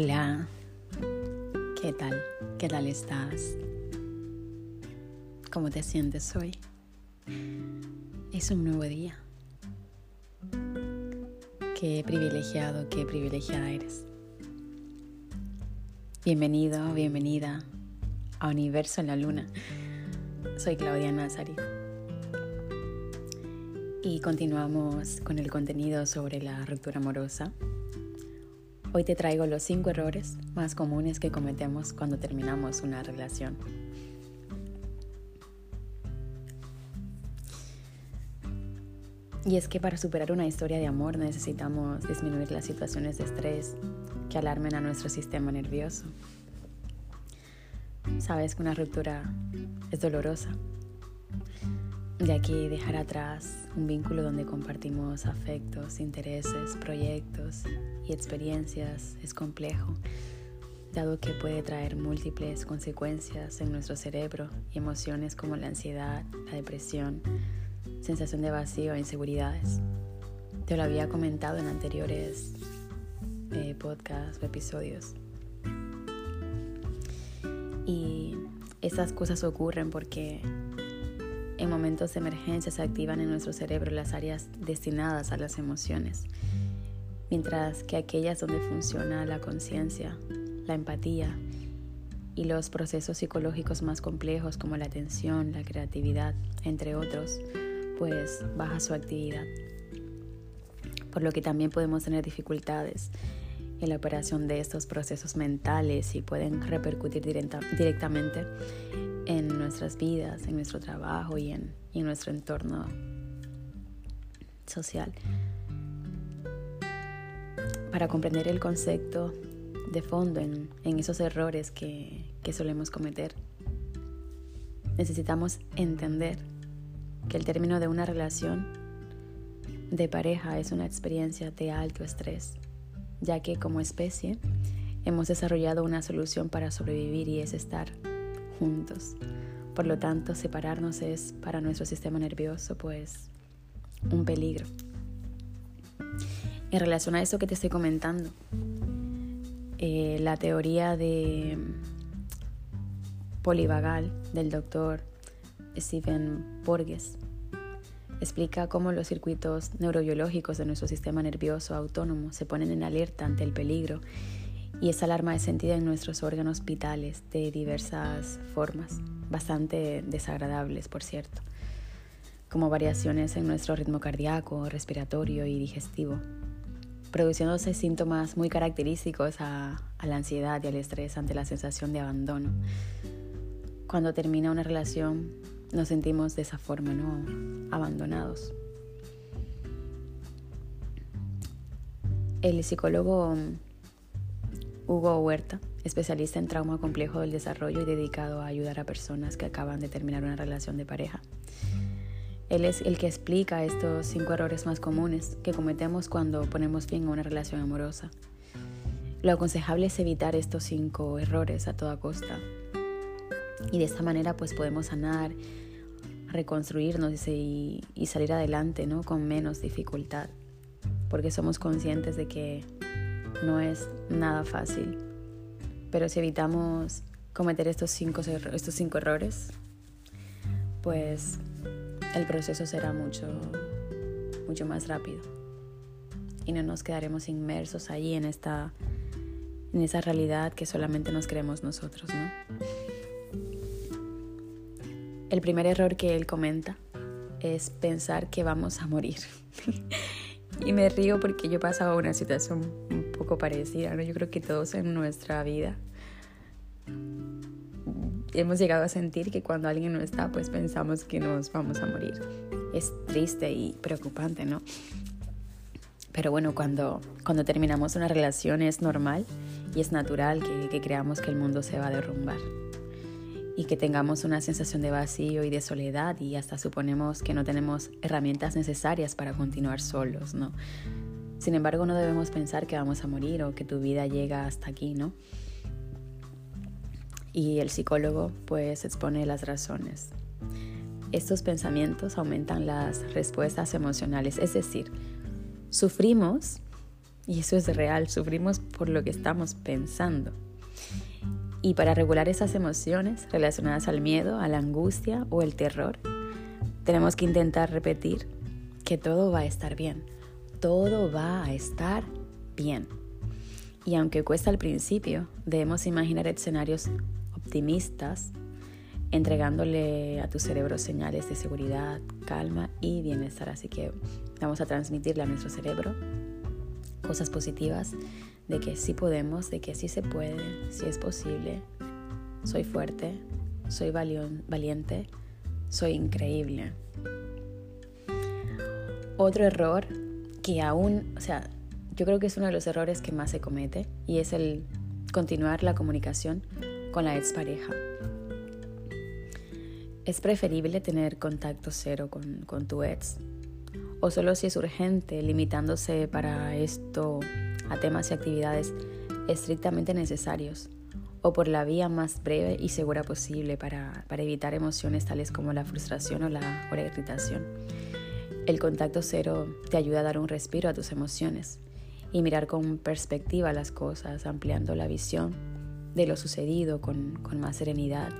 Hola, ¿qué tal? ¿Qué tal estás? ¿Cómo te sientes hoy? Es un nuevo día. Qué privilegiado, qué privilegiada eres. Bienvenido, bienvenida a Universo en la Luna. Soy Claudia Nazari. Y continuamos con el contenido sobre la ruptura amorosa Hoy te traigo los 5 errores más comunes que cometemos cuando terminamos una relación. Y es que para superar una historia de amor necesitamos disminuir las situaciones de estrés que alarmen a nuestro sistema nervioso. Sabes que una ruptura es dolorosa, de aquí dejar atrás un vínculo donde compartimos afectos, intereses, proyectos y experiencias es complejo, dado que puede traer múltiples consecuencias en nuestro cerebro y emociones como la ansiedad, la depresión, sensación de vacío e inseguridades. Te lo había comentado en anteriores eh, podcasts o episodios. Y esas cosas ocurren porque en momentos de emergencia se activan en nuestro cerebro las áreas destinadas a las emociones, mientras que aquellas donde funciona la conciencia, la empatía y los procesos psicológicos más complejos como la atención, la creatividad, entre otros, pues baja su actividad. Por lo que también podemos tener dificultades en la operación de estos procesos mentales y pueden repercutir directamente en nuestras vidas, en nuestro trabajo y en, nuestro entorno social. Para comprender el concepto de fondo en, esos errores que, que solemos cometer, necesitamos entender que el término de una relación de pareja es una experiencia de alto estrés, ya que como especie hemos desarrollado una solución para sobrevivir y es estar juntos. Por lo tanto, separarnos es para nuestro sistema nervioso pues un peligro. En relación a eso que te estoy comentando, eh, la teoría de polivagal del doctor Stephen Borges explica cómo los circuitos neurobiológicos de nuestro sistema nervioso autónomo se ponen en alerta ante el peligro y esa alarma es sentida en nuestros órganos vitales de diversas formas, bastante desagradables, por cierto, como variaciones en nuestro ritmo cardíaco, respiratorio y digestivo, produciéndose síntomas muy característicos a, a la ansiedad y al estrés ante la sensación de abandono. Cuando termina una relación nos sentimos de esa forma, ¿no? Abandonados. El psicólogo Hugo Huerta, especialista en trauma complejo del desarrollo y dedicado a ayudar a personas que acaban de terminar una relación de pareja. Él es el que explica estos cinco errores más comunes que cometemos cuando ponemos fin a una relación amorosa. Lo aconsejable es evitar estos cinco errores a toda costa. Y de esta manera pues podemos sanar, reconstruirnos y, y salir adelante ¿no? con menos dificultad. Porque somos conscientes de que no es nada fácil, pero si evitamos cometer estos cinco, estos cinco errores, pues el proceso será mucho, mucho más rápido y no nos quedaremos inmersos allí en esta en esa realidad que solamente nos creemos nosotros, ¿no? El primer error que él comenta es pensar que vamos a morir. y me río porque yo he pasado una situación poco parecida, ¿no? Yo creo que todos en nuestra vida hemos llegado a sentir que cuando alguien no está, pues pensamos que nos vamos a morir. Es triste y preocupante, ¿no? Pero bueno, cuando, cuando terminamos una relación es normal y es natural que creamos que el mundo se va a derrumbar y que tengamos una sensación de vacío y de soledad y hasta suponemos que no tenemos herramientas necesarias para continuar solos, ¿no? Sin embargo, no debemos pensar que vamos a morir o que tu vida llega hasta aquí, ¿no? Y el psicólogo pues expone las razones. Estos pensamientos aumentan las respuestas emocionales, es decir, sufrimos Y eso es real, sufrimos por lo que estamos pensando. Y para regular esas emociones relacionadas al miedo, a la angustia o el terror, tenemos que intentar repetir que todo va a estar bien. Todo va a estar bien. Y aunque cuesta al principio, debemos imaginar escenarios optimistas, entregándole a tu cerebro señales de seguridad, calma y bienestar. Así que vamos a transmitirle a nuestro cerebro cosas positivas de que sí podemos, de que sí se puede, sí es posible, soy fuerte, soy valiente, soy increíble. Otro error que aún, o sea, yo creo que es uno de los errores que más se comete y es el continuar la comunicación con la expareja. Es preferible tener contacto cero con, con tu ex o solo si es urgente, limitándose para esto a temas y actividades estrictamente necesarios o por la vía más breve y segura posible para, evitar emociones tales como la frustración o la, o la irritación. El contacto cero te ayuda a dar un respiro a tus emociones y mirar con perspectiva las cosas, ampliando la visión de lo sucedido con, con más serenidad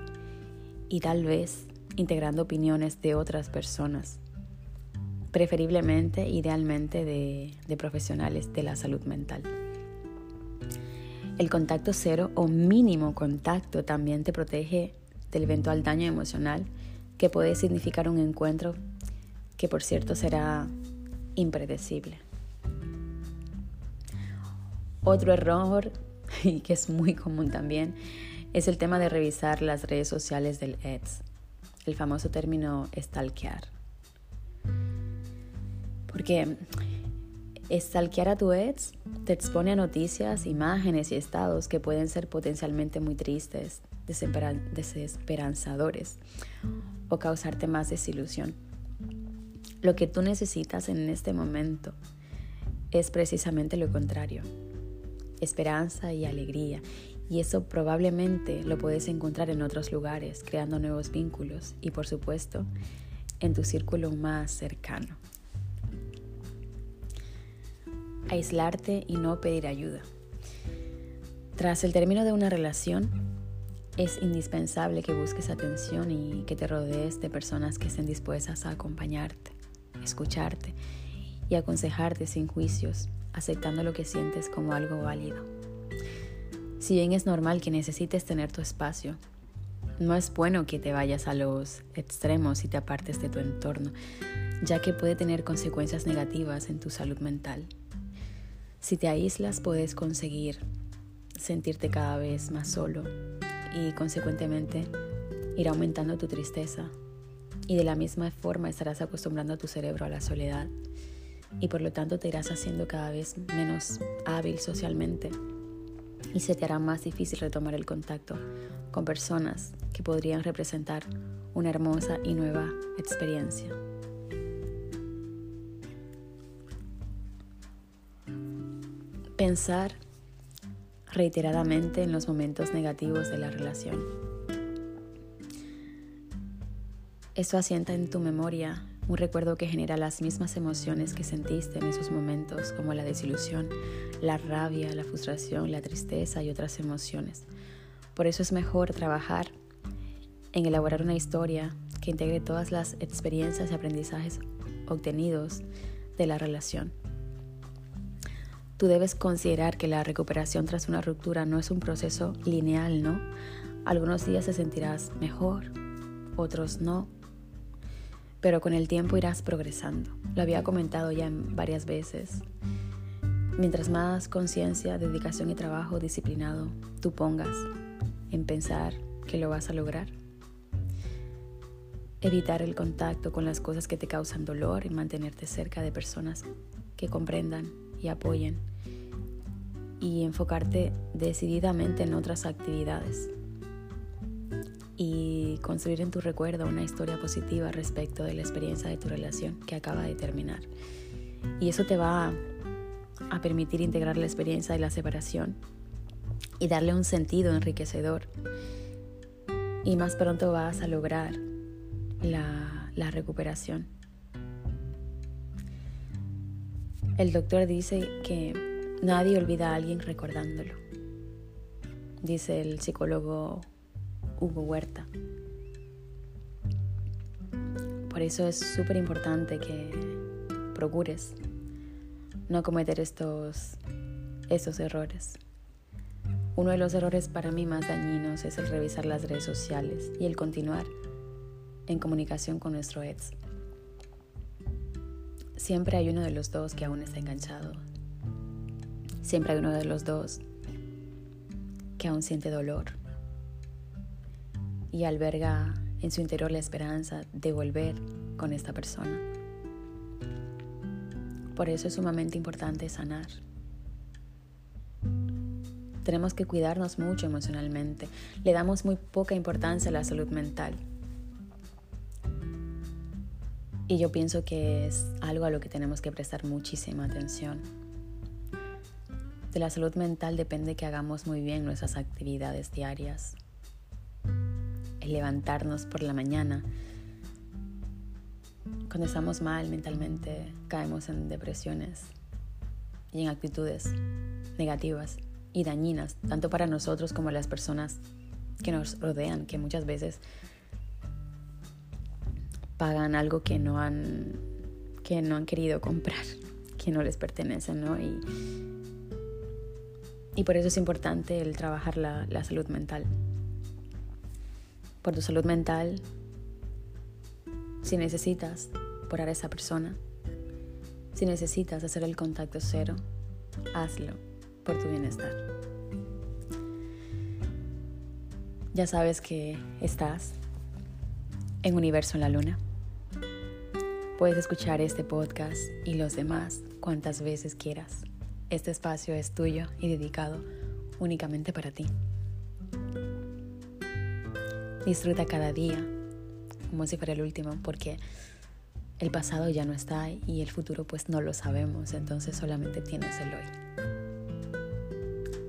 y tal vez integrando opiniones de otras personas preferiblemente, idealmente, de, profesionales de la salud mental. El contacto cero o mínimo contacto también te protege del eventual daño emocional que puede significar un encuentro que por cierto será impredecible. Otro error, y que es muy común también, es el tema de revisar las redes sociales del ex, el famoso término stalkear. Porque estalquear a tu ex te expone a noticias, imágenes y estados que pueden ser potencialmente muy tristes, desesperanzadores o causarte más desilusión. Lo que tú necesitas en este momento es precisamente lo contrario, esperanza y alegría. Y eso probablemente lo puedes encontrar en otros lugares, creando nuevos vínculos y por supuesto en tu círculo más cercano aislarte y no pedir ayuda. Tras el término de una relación, es indispensable que busques atención y que te rodees de personas que estén dispuestas a acompañarte, escucharte y aconsejarte sin juicios, aceptando lo que sientes como algo válido. Si bien es normal que necesites tener tu espacio, no es bueno que te vayas a los extremos y te apartes de tu entorno, ya que puede tener consecuencias negativas en tu salud mental. Si te aíslas puedes conseguir sentirte cada vez más solo y consecuentemente ir aumentando tu tristeza y de la misma forma estarás acostumbrando a tu cerebro a la soledad y por lo tanto te irás haciendo cada vez menos hábil socialmente y se te hará más difícil retomar el contacto con personas que podrían representar una hermosa y nueva experiencia. Pensar reiteradamente en los momentos negativos de la relación. Esto asienta en tu memoria un recuerdo que genera las mismas emociones que sentiste en esos momentos, como la desilusión, la rabia, la frustración, la tristeza y otras emociones. Por eso es mejor trabajar en elaborar una historia que integre todas las experiencias y aprendizajes obtenidos de la relación. Tú debes considerar que la recuperación tras una ruptura no es un proceso lineal, ¿no? Algunos días te sentirás mejor, otros no, pero con el tiempo irás progresando. Lo había comentado ya varias veces. Mientras más conciencia, dedicación y trabajo disciplinado tú pongas en pensar que lo vas a lograr, evitar el contacto con las cosas que te causan dolor y mantenerte cerca de personas que comprendan y apoyen y enfocarte decididamente en otras actividades y construir en tu recuerdo una historia positiva respecto de la experiencia de tu relación que acaba de terminar. Y eso te va a permitir integrar la experiencia de la separación y darle un sentido enriquecedor. Y más pronto vas a lograr la, recuperación. El doctor dice que Nadie olvida a alguien recordándolo, dice el psicólogo Hugo Huerta. Por eso es súper importante que procures no cometer estos, estos errores. Uno de los errores para mí más dañinos es el revisar las redes sociales y el continuar en comunicación con nuestro ex. Siempre hay uno de los dos que aún está enganchado. Siempre hay uno de los dos que aún siente dolor y alberga en su interior la esperanza de volver con esta persona. Por eso es sumamente importante sanar. Tenemos que cuidarnos mucho emocionalmente. Le damos muy poca importancia a la salud mental. Y yo pienso que es algo a lo que tenemos que prestar muchísima atención. De la salud mental depende que hagamos muy bien nuestras actividades diarias levantarnos por la mañana. Cuando estamos mal mentalmente, caemos en depresiones y en actitudes negativas y dañinas, tanto para nosotros como las personas que nos rodean, que muchas veces pagan algo que no han, que no han querido comprar, que no les pertenece, ¿no? Y por eso es importante el trabajar la, salud mental por tu salud mental, si necesitas orar a esa persona, si necesitas hacer el contacto cero, hazlo por tu bienestar. Ya sabes que estás en Universo en la Luna. Puedes escuchar este podcast y los demás cuantas veces quieras. Este espacio es tuyo y dedicado únicamente para ti. Disfruta cada día como si fuera el último porque el pasado ya no está y el futuro pues no lo sabemos, entonces solamente tienes el hoy.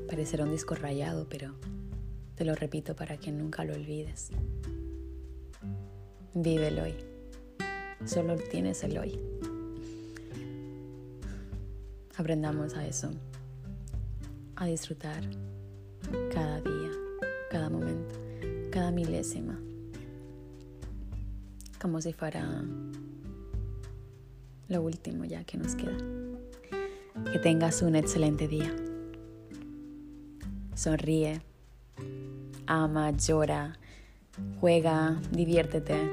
Parecerá un disco rayado, pero te lo repito para que nunca lo olvides. Vive el hoy. Solo tienes el hoy. Aprendamos a eso, a disfrutar cada día, cada momento cada milésima, como si fuera lo último ya que nos queda. Que tengas un excelente día. Sonríe, ama, llora, juega, diviértete.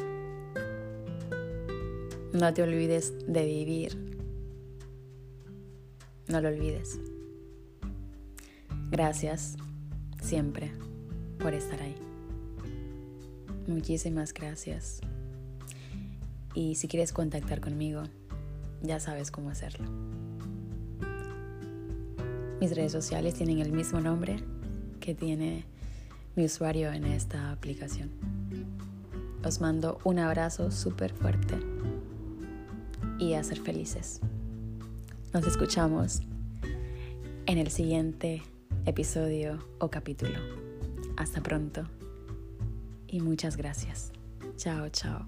No te olvides de vivir. No lo olvides. Gracias siempre por estar ahí. Muchísimas gracias. Y si quieres contactar conmigo, ya sabes cómo hacerlo. Mis redes sociales tienen el mismo nombre que tiene mi usuario en esta aplicación. Os mando un abrazo súper fuerte y a ser felices. Nos escuchamos en el siguiente episodio o capítulo. Hasta pronto y muchas gracias. Chao, chao.